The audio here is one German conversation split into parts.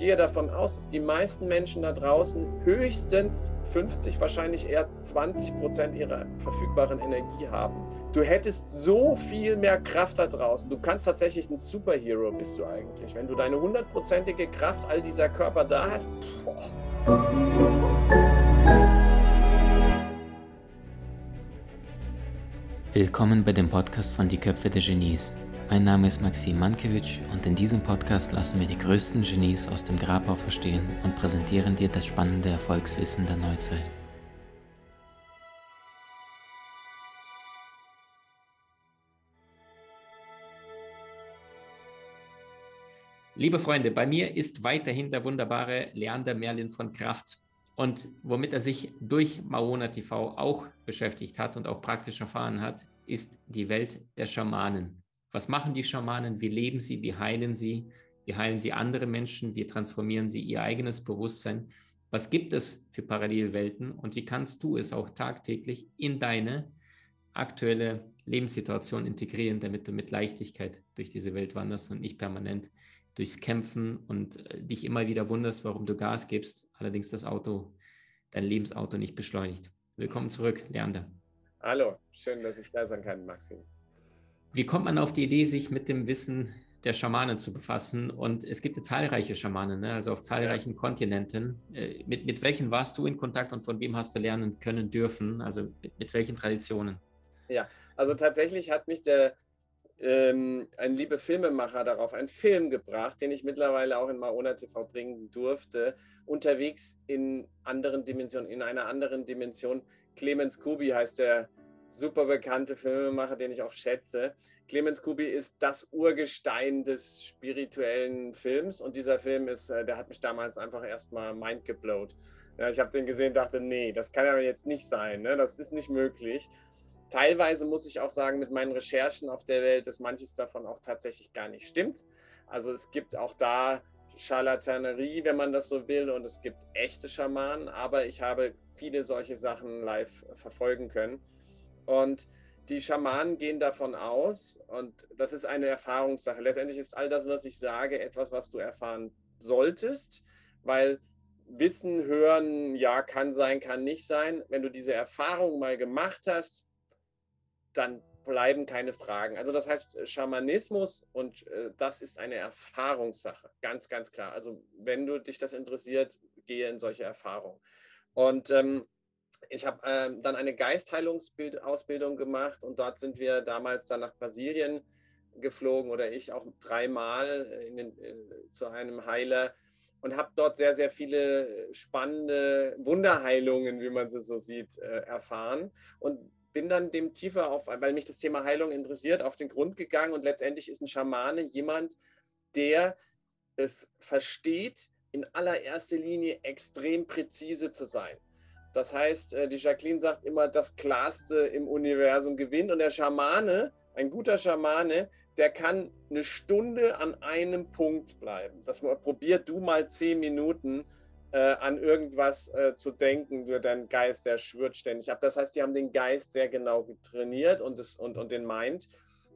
gehe davon aus, dass die meisten Menschen da draußen höchstens 50, wahrscheinlich eher 20 Prozent ihrer verfügbaren Energie haben. Du hättest so viel mehr Kraft da draußen. Du kannst tatsächlich ein Superhero bist du eigentlich. Wenn du deine hundertprozentige Kraft all dieser Körper da hast. Boah. Willkommen bei dem Podcast von Die Köpfe der Genies. Mein Name ist Maxim Mankewitsch und in diesem Podcast lassen wir die größten Genies aus dem Grabau verstehen und präsentieren dir das spannende Erfolgswissen der Neuzeit. Liebe Freunde, bei mir ist weiterhin der wunderbare Leander Merlin von Kraft. Und womit er sich durch Maona TV auch beschäftigt hat und auch praktisch erfahren hat, ist die Welt der Schamanen. Was machen die Schamanen? Wie leben sie? Wie heilen sie? Wie heilen sie andere Menschen? Wie transformieren sie ihr eigenes Bewusstsein? Was gibt es für Parallelwelten und wie kannst du es auch tagtäglich in deine aktuelle Lebenssituation integrieren, damit du mit Leichtigkeit durch diese Welt wanderst und nicht permanent durchs Kämpfen und äh, dich immer wieder wunderst, warum du Gas gibst, allerdings das Auto, dein Lebensauto nicht beschleunigt. Willkommen zurück, Leander. Hallo, schön, dass ich da sein kann, Maxim. Wie kommt man auf die Idee, sich mit dem Wissen der Schamanen zu befassen? Und es gibt ja zahlreiche Schamanen, ne? also auf zahlreichen. Kontinenten. Äh, mit, mit welchen warst du in Kontakt und von wem hast du lernen können dürfen? Also mit, mit welchen Traditionen? Ja, also tatsächlich hat mich der ähm, ein lieber Filmemacher darauf einen Film gebracht, den ich mittlerweile auch in Maona TV bringen durfte, unterwegs in anderen Dimensionen, in einer anderen Dimension. Clemens Kubi heißt der super bekannte Filmemacher, den ich auch schätze. Clemens Kubi ist das Urgestein des spirituellen Films und dieser Film ist, äh, der hat mich damals einfach erstmal mindgeblowt. Ja, ich habe den gesehen, dachte, nee, das kann ja jetzt nicht sein, ne? das ist nicht möglich. Teilweise muss ich auch sagen, mit meinen Recherchen auf der Welt, dass manches davon auch tatsächlich gar nicht stimmt. Also es gibt auch da Charlatanerie, wenn man das so will, und es gibt echte Schamanen, aber ich habe viele solche Sachen live verfolgen können. Und die Schamanen gehen davon aus, und das ist eine Erfahrungssache. Letztendlich ist all das, was ich sage, etwas, was du erfahren solltest, weil Wissen, Hören, ja, kann sein, kann nicht sein. Wenn du diese Erfahrung mal gemacht hast, dann bleiben keine Fragen. Also das heißt, Schamanismus und äh, das ist eine Erfahrungssache, ganz, ganz klar. Also wenn du dich das interessiert, gehe in solche Erfahrungen. Und ähm, ich habe ähm, dann eine Geistheilungsausbildung gemacht und dort sind wir damals dann nach Brasilien geflogen oder ich auch dreimal den, äh, zu einem Heiler und habe dort sehr, sehr viele spannende Wunderheilungen, wie man sie so sieht, äh, erfahren und bin dann dem tiefer auf, weil mich das Thema Heilung interessiert, auf den Grund gegangen und letztendlich ist ein Schamane jemand, der es versteht, in allererster Linie extrem präzise zu sein. Das heißt, äh, die Jacqueline sagt immer, das Klarste im Universum gewinnt. Und der Schamane, ein guter Schamane, der kann eine Stunde an einem Punkt bleiben. Das probiert du mal zehn Minuten äh, an irgendwas äh, zu denken, nur dein Geist, der schwört ständig ab. Das heißt, die haben den Geist sehr genau trainiert und, das, und, und den Mind,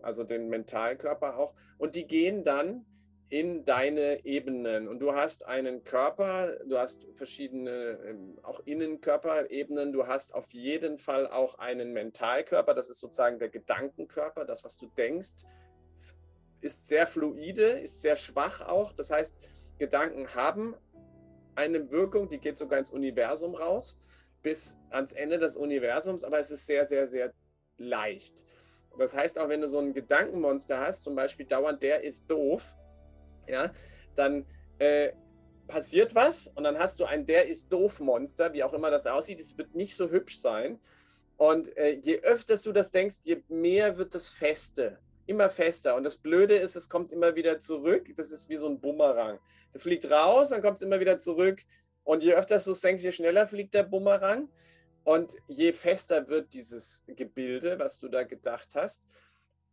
also den Mentalkörper auch. Und die gehen dann in deine Ebenen. Und du hast einen Körper, du hast verschiedene ähm, auch Innenkörperebenen, du hast auf jeden Fall auch einen Mentalkörper, das ist sozusagen der Gedankenkörper, das, was du denkst, ist sehr fluide, ist sehr schwach auch. Das heißt, Gedanken haben eine Wirkung, die geht sogar ins Universum raus, bis ans Ende des Universums, aber es ist sehr, sehr, sehr leicht. Das heißt, auch wenn du so ein Gedankenmonster hast, zum Beispiel dauernd, der ist doof, ja, dann äh, passiert was und dann hast du ein Der ist doof Monster, wie auch immer das aussieht. Es wird nicht so hübsch sein. Und äh, je öfter du das denkst, je mehr wird das feste, immer fester. Und das Blöde ist, es kommt immer wieder zurück. Das ist wie so ein Bumerang. Der fliegt raus, dann kommt es immer wieder zurück. Und je öfter du es denkst, je schneller fliegt der Bumerang. Und je fester wird dieses Gebilde, was du da gedacht hast.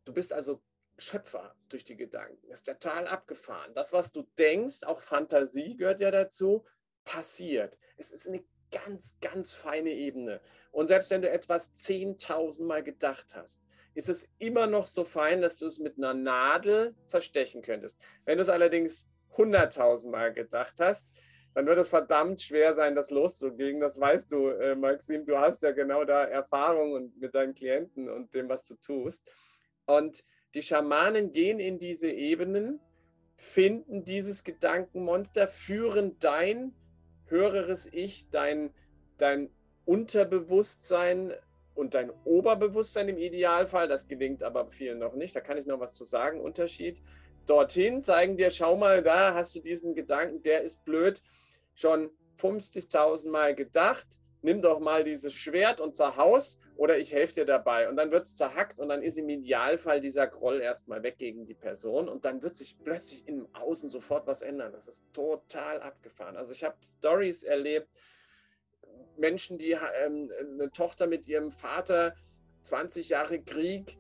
Du bist also Schöpfer durch die Gedanken. Das ist total abgefahren. Das, was du denkst, auch Fantasie gehört ja dazu, passiert. Es ist eine ganz, ganz feine Ebene. Und selbst wenn du etwas 10.000 Mal gedacht hast, ist es immer noch so fein, dass du es mit einer Nadel zerstechen könntest. Wenn du es allerdings hunderttausendmal gedacht hast, dann wird es verdammt schwer sein, das loszugehen. Das weißt du, äh, Maxim. Du hast ja genau da Erfahrung und mit deinen Klienten und dem, was du tust. Und die Schamanen gehen in diese Ebenen, finden dieses Gedankenmonster, führen dein höheres Ich, dein, dein Unterbewusstsein und dein Oberbewusstsein im Idealfall, das gelingt aber vielen noch nicht, da kann ich noch was zu sagen, Unterschied, dorthin, zeigen dir, schau mal, da hast du diesen Gedanken, der ist blöd, schon 50.000 Mal gedacht, nimm doch mal dieses Schwert und zerhaus oder ich helfe dir dabei. Und dann wird es zerhackt und dann ist im Idealfall dieser Groll erstmal weg gegen die Person und dann wird sich plötzlich im Außen sofort was ändern. Das ist total abgefahren. Also ich habe Stories erlebt, Menschen, die ähm, eine Tochter mit ihrem Vater, 20 Jahre Krieg,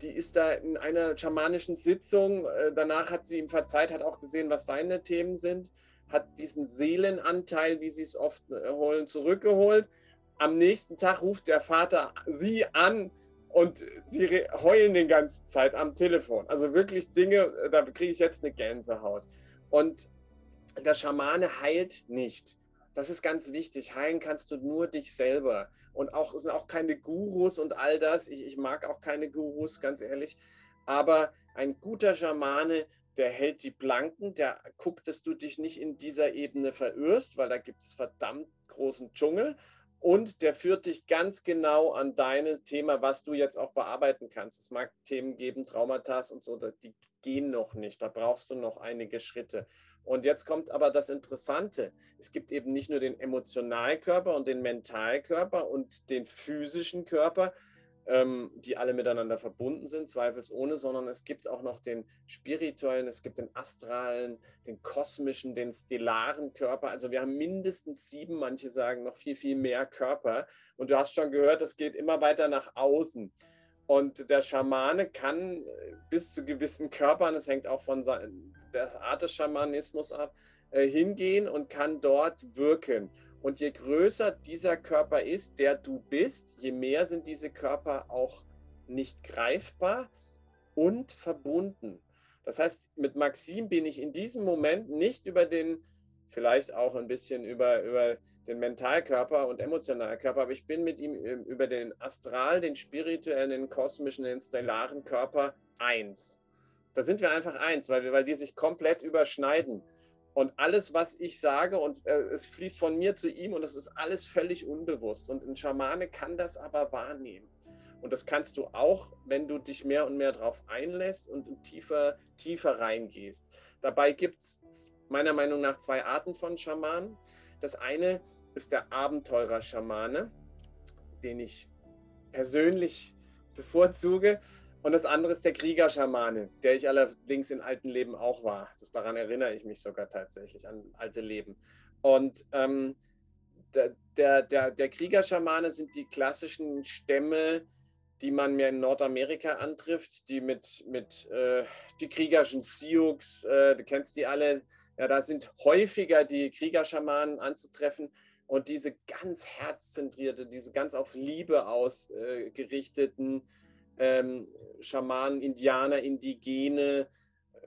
die ist da in einer schamanischen Sitzung. Äh, danach hat sie ihm verzeiht, hat auch gesehen, was seine Themen sind, hat diesen Seelenanteil, wie sie es oft äh, holen, zurückgeholt. Am nächsten Tag ruft der Vater sie an und sie heulen die ganze Zeit am Telefon. Also wirklich Dinge, äh, da kriege ich jetzt eine Gänsehaut. Und der Schamane heilt nicht. Das ist ganz wichtig. Heilen kannst du nur dich selber. Und auch sind auch keine Gurus und all das. Ich, ich mag auch keine Gurus, ganz ehrlich. Aber ein guter Schamane, der hält die Blanken, der guckt, dass du dich nicht in dieser Ebene verirrst, weil da gibt es verdammt großen Dschungel. Und der führt dich ganz genau an dein Thema, was du jetzt auch bearbeiten kannst. Es mag Themen geben, Traumata und so, die gehen noch nicht. Da brauchst du noch einige Schritte. Und jetzt kommt aber das Interessante. Es gibt eben nicht nur den Emotionalkörper und den Mentalkörper und den physischen Körper, ähm, die alle miteinander verbunden sind, zweifelsohne, sondern es gibt auch noch den spirituellen, es gibt den astralen, den kosmischen, den stellaren Körper. Also wir haben mindestens sieben, manche sagen noch viel, viel mehr Körper. Und du hast schon gehört, es geht immer weiter nach außen. Und der Schamane kann bis zu gewissen Körpern, es hängt auch von der Art des Schamanismus ab, äh, hingehen und kann dort wirken. Und je größer dieser Körper ist, der du bist, je mehr sind diese Körper auch nicht greifbar und verbunden. Das heißt, mit Maxim bin ich in diesem Moment nicht über den, vielleicht auch ein bisschen über, über den Mentalkörper und Emotionalkörper, aber ich bin mit ihm ähm, über den Astral, den spirituellen, den kosmischen, den stellaren Körper eins. Da sind wir einfach eins, weil, weil die sich komplett überschneiden. Und alles, was ich sage, und äh, es fließt von mir zu ihm und es ist alles völlig unbewusst. Und ein Schamane kann das aber wahrnehmen. Und das kannst du auch, wenn du dich mehr und mehr darauf einlässt und tiefer, tiefer reingehst. Dabei gibt es meiner Meinung nach zwei Arten von Schamanen. Das eine ist der Abenteurer-Schamane, den ich persönlich bevorzuge. Und das andere ist der Kriegerschamane, der ich allerdings in alten Leben auch war. Das, daran erinnere ich mich sogar tatsächlich an alte Leben. Und ähm, der, der, der, der Kriegerschamane sind die klassischen Stämme, die man mir in Nordamerika antrifft, die mit, mit äh, die kriegerischen Sioux, äh, du kennst die alle, ja, da sind häufiger die Kriegerschamanen anzutreffen und diese ganz herzzentrierte, diese ganz auf Liebe ausgerichteten äh, ähm, Schamanen, Indianer, Indigene äh,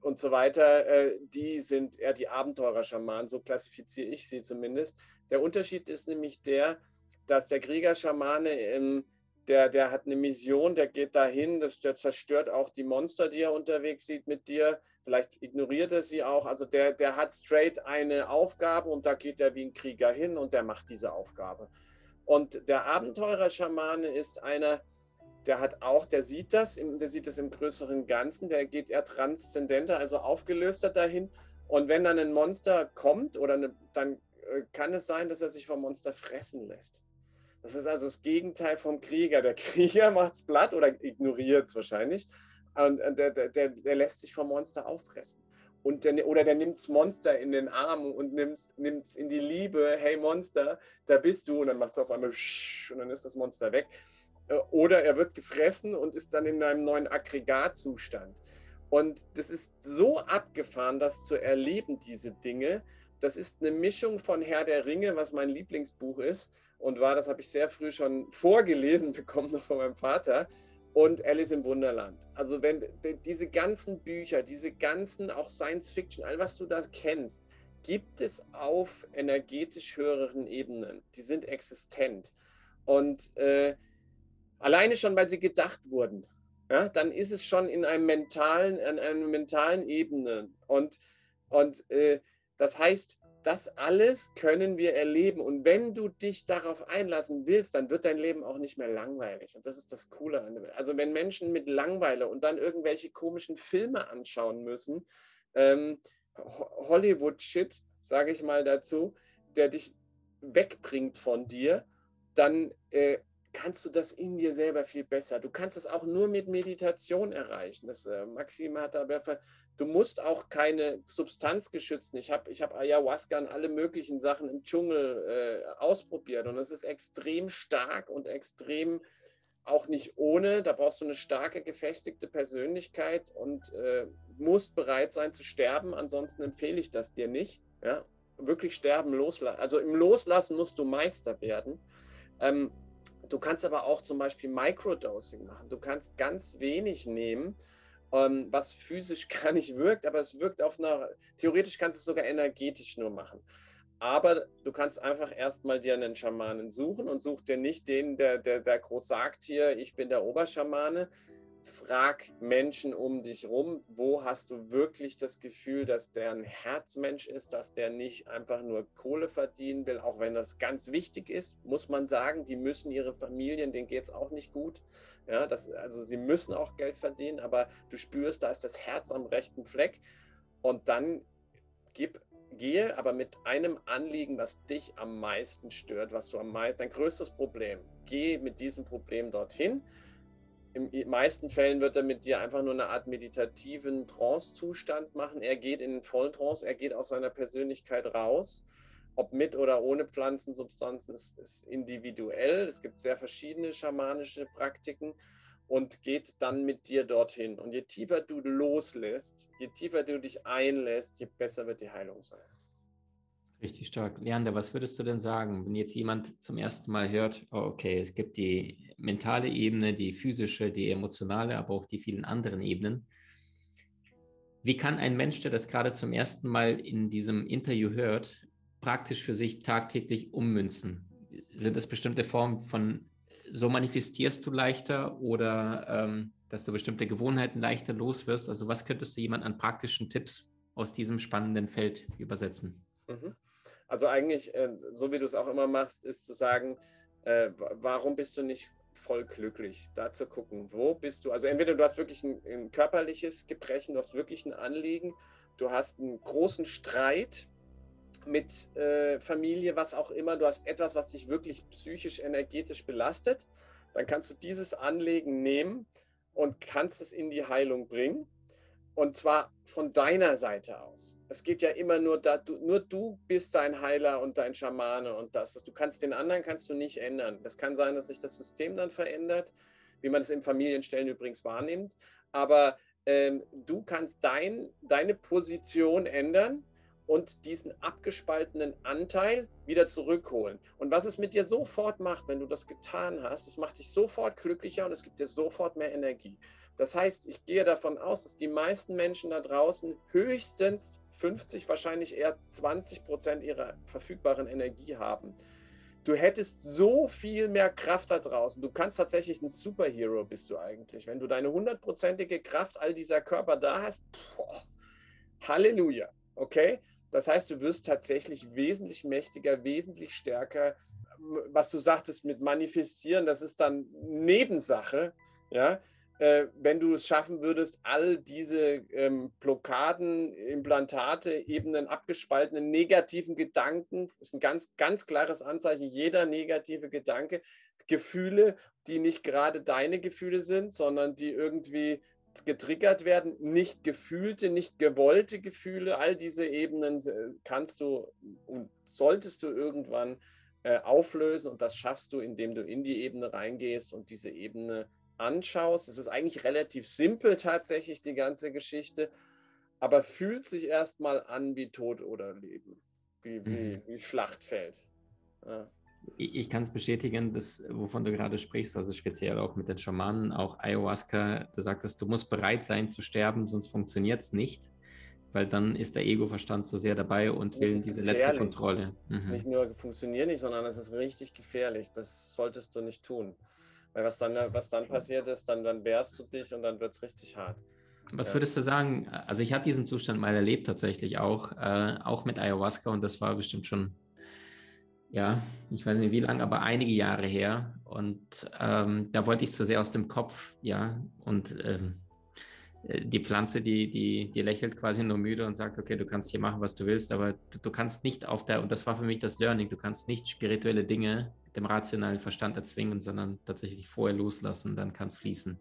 und so weiter, äh, die sind eher die Abenteurer-Schamanen, so klassifiziere ich sie zumindest. Der Unterschied ist nämlich der, dass der Kriegerschamane im der, der hat eine Mission, der geht dahin, das, der zerstört auch die Monster, die er unterwegs sieht mit dir. Vielleicht ignoriert er sie auch. Also der, der hat straight eine Aufgabe und da geht er wie ein Krieger hin und der macht diese Aufgabe. Und der Abenteurer-Schamane ist einer, der hat auch, der sieht das, der sieht das im größeren Ganzen, der geht eher transzendenter, also aufgelöster dahin. Und wenn dann ein Monster kommt, oder eine, dann äh, kann es sein, dass er sich vom Monster fressen lässt. Das ist also das Gegenteil vom Krieger. Der Krieger macht es platt oder ignoriert es wahrscheinlich. Und der, der, der, lässt sich vom Monster auffressen. Und der, oder der nimmt das Monster in den Arm und nimmt es in die Liebe. Hey Monster, da bist du. Und dann macht es auf einmal und dann ist das Monster weg. Äh, oder er wird gefressen und ist dann in einem neuen Aggregatzustand. Und das ist so abgefahren, das zu erleben, diese Dinge. Das ist eine Mischung von Herr der Ringe, was mein Lieblingsbuch ist, und war, das habe ich sehr früh schon vorgelesen bekommen, noch von meinem Vater. und Alice im Wunderland. Also wenn diese ganzen Bücher, diese ganzen auch Science Fiction, all was du da kennst, gibt es auf energetisch höheren Ebenen. Die sind existent. Und äh, alleine schon, weil sie gedacht wurden, ja, dann ist es schon in einem mentalen, in einer mentalen Ebene. Und, und äh, das heißt, das alles können wir erleben. Und wenn du dich darauf einlassen willst, dann wird dein Leben auch nicht mehr langweilig. Und das ist das Coole. Also wenn Menschen mit Langweile und dann irgendwelche komischen Filme anschauen müssen, ähm, Hollywood-Shit, sage ich mal dazu, der dich wegbringt von dir, dann äh, kannst du das in dir selber viel besser. Du kannst es auch nur mit Meditation erreichen. Das äh, Maxim hat aber Du musst auch keine Substanzgeschützten. Ich habe ich hab Ayahuasca und alle möglichen Sachen im Dschungel äh, ausprobiert und es ist extrem stark und extrem auch nicht ohne. Da brauchst du eine starke, gefestigte Persönlichkeit und äh, musst bereit sein zu sterben. Ansonsten empfehle ich das dir nicht. Ja? Wirklich sterben, loslassen. Also im Loslassen musst du Meister werden. Ähm, du kannst aber auch zum Beispiel Microdosing machen. Du kannst ganz wenig nehmen ähm, was physisch gar nicht wirkt, aber es wirkt auf einer, theoretisch kannst du es sogar energetisch nur machen. Aber du kannst einfach erstmal dir einen Schamanen suchen und such dir nicht den, der, der, der groß sagt hier, ich bin der Oberschamane, frag Menschen um dich rum, wo hast du wirklich das Gefühl, dass der ein Herzmensch ist, dass der nicht einfach nur Kohle verdienen will, auch wenn das ganz wichtig ist, muss man sagen, die müssen ihre Familien, denen geht es auch nicht gut. Ja, das, also sie müssen auch Geld verdienen, aber du spürst, da ist das Herz am rechten Fleck. Und dann gib, gehe aber mit einem Anliegen, was dich am meisten stört, was du am meisten, dein größtes Problem, geh mit diesem Problem dorthin in den meisten Fällen wird er mit dir einfach nur eine Art meditativen Trance-Zustand machen. Er geht in den Volltrance, er geht aus seiner Persönlichkeit raus. Ob mit oder ohne Pflanzensubstanzen ist, ist individuell. Es gibt sehr verschiedene schamanische Praktiken und geht dann mit dir dorthin. Und je tiefer du loslässt, je tiefer du dich einlässt, je besser wird die Heilung sein. Richtig stark. Leander, was würdest du denn sagen, wenn jetzt jemand zum ersten Mal hört, oh, okay, es gibt die mentale Ebene, die physische, die emotionale, aber auch die vielen anderen Ebenen. Wie kann ein Mensch, der das gerade zum ersten Mal in diesem Interview hört, praktisch für sich tagtäglich ummünzen? Sind es bestimmte Formen von, so manifestierst du leichter oder ähm, dass du bestimmte Gewohnheiten leichter loswirst? Also was könntest du jemand an praktischen Tipps aus diesem spannenden Feld übersetzen? Mhm. Also eigentlich, äh, so wie du es auch immer machst, ist zu sagen, äh, warum bist du nicht voll glücklich? Da zu gucken, wo bist du? Also entweder du hast wirklich ein, ein körperliches Gebrechen, du hast wirklich ein Anliegen, du hast einen großen Streit mit äh, Familie, was auch immer, du hast etwas, was dich wirklich psychisch, energetisch belastet, dann kannst du dieses Anliegen nehmen und kannst es in die Heilung bringen. Und zwar von deiner Seite aus. Es geht ja immer nur da, du, nur du bist dein Heiler und dein Schamane und das. Du kannst den anderen kannst du nicht ändern. Das kann sein, dass sich das System dann verändert, wie man es in Familienstellen übrigens wahrnimmt. Aber ähm, du kannst dein, deine Position ändern und diesen abgespaltenen Anteil wieder zurückholen. Und was es mit dir sofort macht, wenn du das getan hast, es macht dich sofort glücklicher und es gibt dir sofort mehr Energie. Das heißt, ich gehe davon aus, dass die meisten Menschen da draußen höchstens 50, wahrscheinlich eher 20 Prozent ihrer verfügbaren Energie haben. Du hättest so viel mehr Kraft da draußen. Du kannst tatsächlich ein Superhero bist du eigentlich. Wenn du deine hundertprozentige Kraft all dieser Körper da hast, boah, Halleluja. Okay? Das heißt, du wirst tatsächlich wesentlich mächtiger, wesentlich stärker. Was du sagtest mit manifestieren, das ist dann Nebensache. Ja, äh, wenn du es schaffen würdest, all diese ähm, Blockaden, Implantate, Ebenen, abgespaltenen negativen Gedanken, ist ein ganz, ganz klares Anzeichen, jeder negative Gedanke, Gefühle, die nicht gerade deine Gefühle sind, sondern die irgendwie getriggert werden, nicht gefühlte, nicht gewollte Gefühle, all diese Ebenen äh, kannst du und solltest du irgendwann äh, auflösen und das schaffst du, indem du in die Ebene reingehst und diese Ebene anschaust. Es ist eigentlich relativ simpel tatsächlich, die ganze Geschichte, aber fühlt sich erstmal an wie Tod oder Leben, wie, wie, mhm. wie Schlachtfeld. Ja. Ich, ich kann es bestätigen, dass, wovon du gerade sprichst, also speziell auch mit den Schamanen, auch Ayahuasca, du sagtest, du musst bereit sein zu sterben, sonst funktioniert es nicht weil dann ist der Ego-Verstand so sehr dabei und will diese gefährlich. letzte Kontrolle. Mhm. Nicht nur funktioniert nicht, sondern es ist richtig gefährlich. Das solltest du nicht tun. Weil was dann, was dann passiert ist, dann, dann wehrst du dich und dann wird es richtig hart. Was würdest du sagen? Also ich hatte diesen Zustand mal erlebt tatsächlich auch, äh, auch mit Ayahuasca und das war bestimmt schon, ja, ich weiß nicht wie lange, aber einige Jahre her. Und ähm, da wollte ich so sehr aus dem Kopf, ja, und ähm, äh, die Pflanze, die, die, die lächelt quasi nur müde und sagt, okay, du kannst hier machen, was du willst, aber du, du kannst nicht auf der, und das war für mich das Learning, du kannst nicht spirituelle Dinge dem rationalen Verstand erzwingen, sondern tatsächlich vorher loslassen, dann kann es fließen.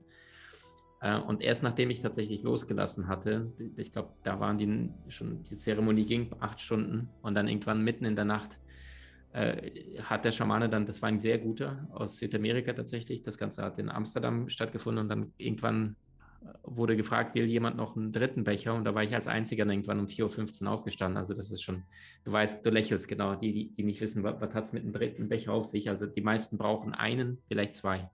Äh, und erst nachdem ich tatsächlich losgelassen hatte, ich glaube, da waren die schon, die Zeremonie ging acht Stunden und dann irgendwann mitten in der Nacht äh, hat der Schamane dann, das war ein sehr guter aus Südamerika tatsächlich, das Ganze hat in Amsterdam stattgefunden und dann irgendwann wurde gefragt, will jemand noch einen dritten Becher? Und da war ich als Einziger irgendwann um 4.15 Uhr aufgestanden. Also das ist schon, du weißt, du lächelst genau, die, die, die nicht wissen, was, was hat es mit einem dritten Becher auf sich. Also die meisten brauchen einen, vielleicht zwei.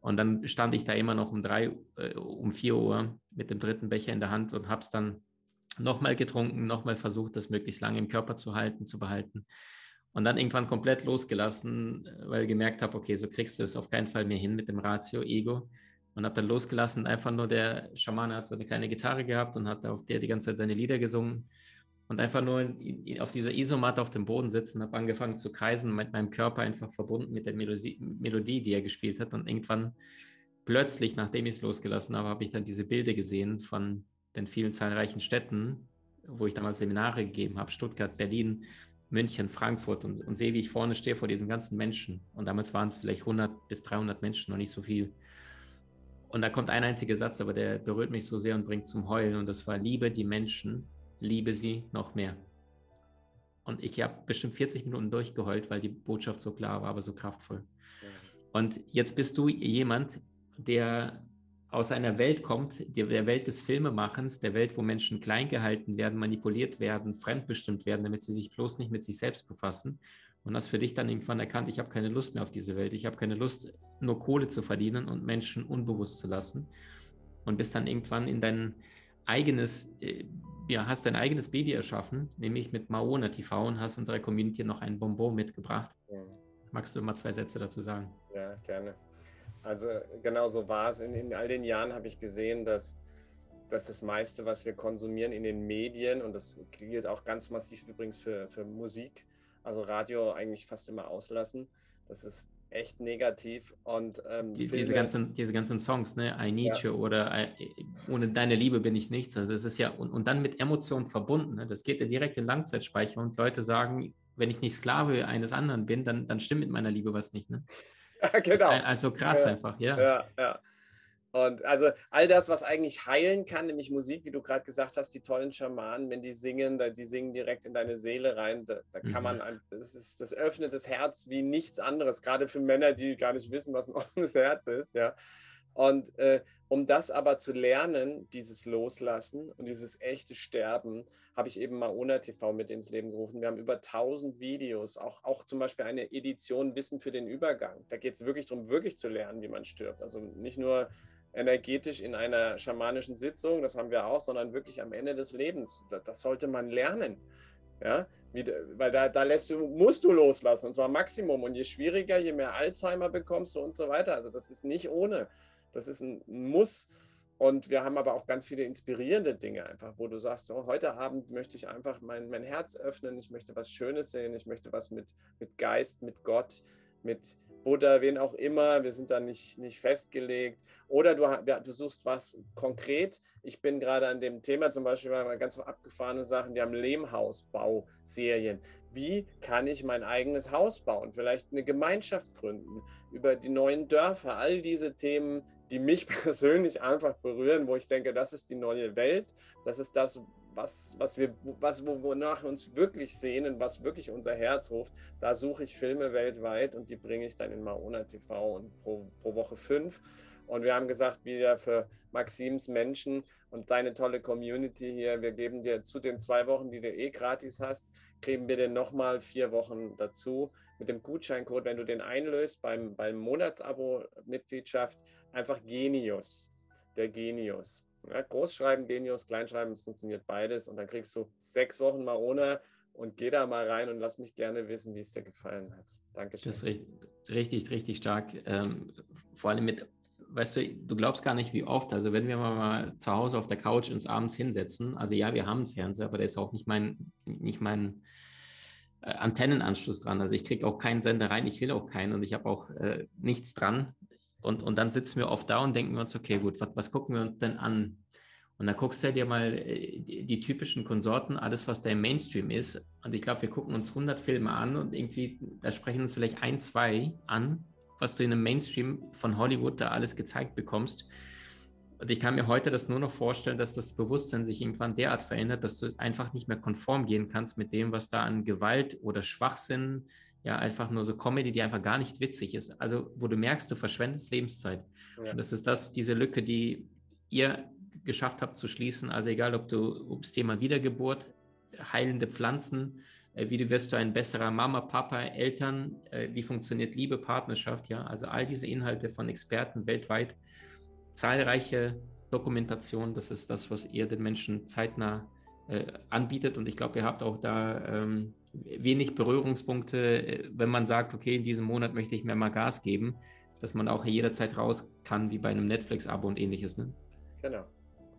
Und dann stand ich da immer noch um drei, äh, um vier Uhr mit dem dritten Becher in der Hand und habe es dann nochmal getrunken, nochmal versucht, das möglichst lange im Körper zu halten, zu behalten. Und dann irgendwann komplett losgelassen, weil ich gemerkt habe, okay, so kriegst du es auf keinen Fall mehr hin mit dem Ratio, Ego und habe dann losgelassen. Einfach nur der Schamane hat so eine kleine Gitarre gehabt und hat auf der die ganze Zeit seine Lieder gesungen und einfach nur in, auf dieser Isomatte auf dem Boden sitzen, habe angefangen zu kreisen, mit meinem Körper einfach verbunden mit der Melodie, Melodie die er gespielt hat. Und irgendwann plötzlich, nachdem ich es losgelassen habe, habe ich dann diese Bilder gesehen von den vielen zahlreichen Städten, wo ich damals Seminare gegeben habe, Stuttgart, Berlin, München, Frankfurt und, und sehe, wie ich vorne stehe vor diesen ganzen Menschen. Und damals waren es vielleicht 100 bis 300 Menschen, noch nicht so viel. Und da kommt ein einziger Satz, aber der berührt mich so sehr und bringt zum Heulen. Und das war, liebe die Menschen, liebe sie noch mehr. Und ich habe bestimmt 40 Minuten durchgeheult, weil die Botschaft so klar war, aber so kraftvoll. Und jetzt bist du jemand, der aus einer Welt kommt, der Welt des Filmemachens, der Welt, wo Menschen klein gehalten werden, manipuliert werden, fremdbestimmt werden, damit sie sich bloß nicht mit sich selbst befassen und hast für dich dann irgendwann erkannt, ich habe keine Lust mehr auf diese Welt, ich habe keine Lust, nur Kohle zu verdienen und Menschen unbewusst zu lassen und bist dann irgendwann in dein eigenes, äh, ja, hast dein eigenes Baby erschaffen, nämlich mit Maona TV und hast unserer Community noch ein Bonbon mitgebracht. Ja. Magst du mal zwei Sätze dazu sagen? Ja, gerne. Also genau so war es. In, in all den Jahren habe ich gesehen, dass, dass das meiste, was wir konsumieren in den Medien, und das gilt auch ganz massiv übrigens für, für Musik, also Radio eigentlich fast immer auslassen. Das ist echt negativ. Und ähm, Die, diese, ganzen, diese ganzen Songs, ne? I Need ja. You oder I, Ohne deine Liebe bin ich nichts. Also das ist ja, und, und dann mit Emotionen verbunden. Ne? Das geht ja direkt in Langzeitspeicher und Leute sagen, wenn ich nicht Sklave eines anderen bin, dann, dann stimmt mit meiner Liebe was nicht. Ne? Ja, genau. also krass ja. einfach, ja. Ja, ja. Und also all das, was eigentlich heilen kann, nämlich Musik, wie du gerade gesagt hast, die tollen Schamanen, wenn die singen, die singen direkt in deine Seele rein, da, da kann mhm. man, das, ist, das öffnet das Herz wie nichts anderes, gerade für Männer, die gar nicht wissen, was ein offenes Herz ist, ja. Und äh, um das aber zu lernen, dieses Loslassen und dieses echte Sterben, habe ich eben Maona TV mit ins Leben gerufen. Wir haben über 1000 Videos, auch, auch zum Beispiel eine Edition Wissen für den Übergang. Da geht es wirklich darum, wirklich zu lernen, wie man stirbt. Also nicht nur energetisch in einer schamanischen Sitzung, das haben wir auch, sondern wirklich am Ende des Lebens. Das sollte man lernen. Ja, weil da, da lässt du, musst du loslassen, und zwar Maximum. Und je schwieriger, je mehr Alzheimer bekommst du und so weiter. Also das ist nicht ohne. Das ist ein Muss. Und wir haben aber auch ganz viele inspirierende Dinge einfach, wo du sagst, oh, heute Abend möchte ich einfach mein, mein Herz öffnen, ich möchte was Schönes sehen, ich möchte was mit, mit Geist, mit Gott, mit Buddha, wen auch immer. Wir sind da nicht, nicht festgelegt. Oder du, ja, du suchst was konkret. Ich bin gerade an dem Thema zum Beispiel mal ganz abgefahrene Sachen. Die haben Lehmhausbauserien. Wie kann ich mein eigenes Haus bauen? Vielleicht eine Gemeinschaft gründen über die neuen Dörfer. All diese Themen, die mich persönlich einfach berühren, wo ich denke, das ist die neue Welt. Das ist das, was, was wir, was, wonach wir uns wirklich sehnen, was wirklich unser Herz ruft, da suche ich Filme weltweit und die bringe ich dann in Maona TV und pro, pro Woche fünf. Und wir haben gesagt, wieder für Maxims Menschen und deine tolle Community hier, wir geben dir zu den zwei Wochen, die du eh gratis hast, geben wir dir nochmal vier Wochen dazu mit dem Gutscheincode, wenn du den einlöst beim, beim Monatsabo-Mitgliedschaft, einfach Genius. Der Genius. Ja, Großschreiben, Genius, Kleinschreiben, es funktioniert beides und dann kriegst du sechs Wochen Marona und geh da mal rein und lass mich gerne wissen, wie es dir gefallen hat. Dankeschön. Das ist richtig, richtig, richtig stark. Ähm, vor allem mit, weißt du, du glaubst gar nicht, wie oft, also wenn wir mal zu Hause auf der Couch uns abends hinsetzen, also ja, wir haben einen Fernseher, aber der ist auch nicht mein, nicht mein äh, Antennenanschluss dran. Also ich kriege auch keinen Sender rein, ich will auch keinen und ich habe auch äh, nichts dran. Und, und dann sitzen wir oft da und denken uns, okay, gut, was, was gucken wir uns denn an? Und dann guckst du dir mal äh, die, die, typischen Konsorten, alles, was da im Mainstream ist. Und ich glaube, wir gucken uns 100 Filme an und irgendwie, da sprechen uns vielleicht ein, zwei an, was du in einem Mainstream von Hollywood da alles gezeigt bekommst. Und ich kann mir heute das nur noch vorstellen, dass das Bewusstsein sich irgendwann derart verändert, dass du einfach nicht mehr konform gehen kannst mit dem, was da an Gewalt oder Schwachsinn, ja, einfach nur so Comedy, die einfach gar nicht witzig ist. Also, wo du merkst, du verschwendest Lebenszeit. Ja. Und das ist das, diese Lücke, die ihr geschafft habt zu schließen. Also egal, ob du ums Thema Wiedergeburt, heilende Pflanzen, äh, wie wirst du ein besserer Mama, Papa, Eltern, äh, wie funktioniert Liebe, Partnerschaft, ja, also all diese Inhalte von Experten weltweit, zahlreiche Dokumentation, das ist das, was ihr den Menschen zeitnah äh, anbietet und ich glaube, ihr habt auch da ähm, wenig Berührungspunkte, äh, wenn man sagt, okay, in diesem Monat möchte ich mir mal Gas geben, dass man auch jederzeit raus kann, wie bei einem Netflix-Abo und ähnliches. Ne? Genau.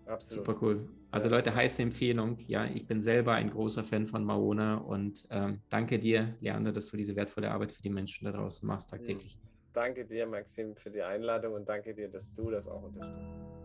Absolut. Super cool. Also ja. Leute, heiße Empfehlung. Ja, ich bin selber ein großer Fan von Maona und ähm, danke dir, Leander, dass du diese wertvolle Arbeit für die Menschen da draußen machst tagtäglich. Danke dir, Maxim, für die Einladung und danke dir, dass du das auch unterstützt.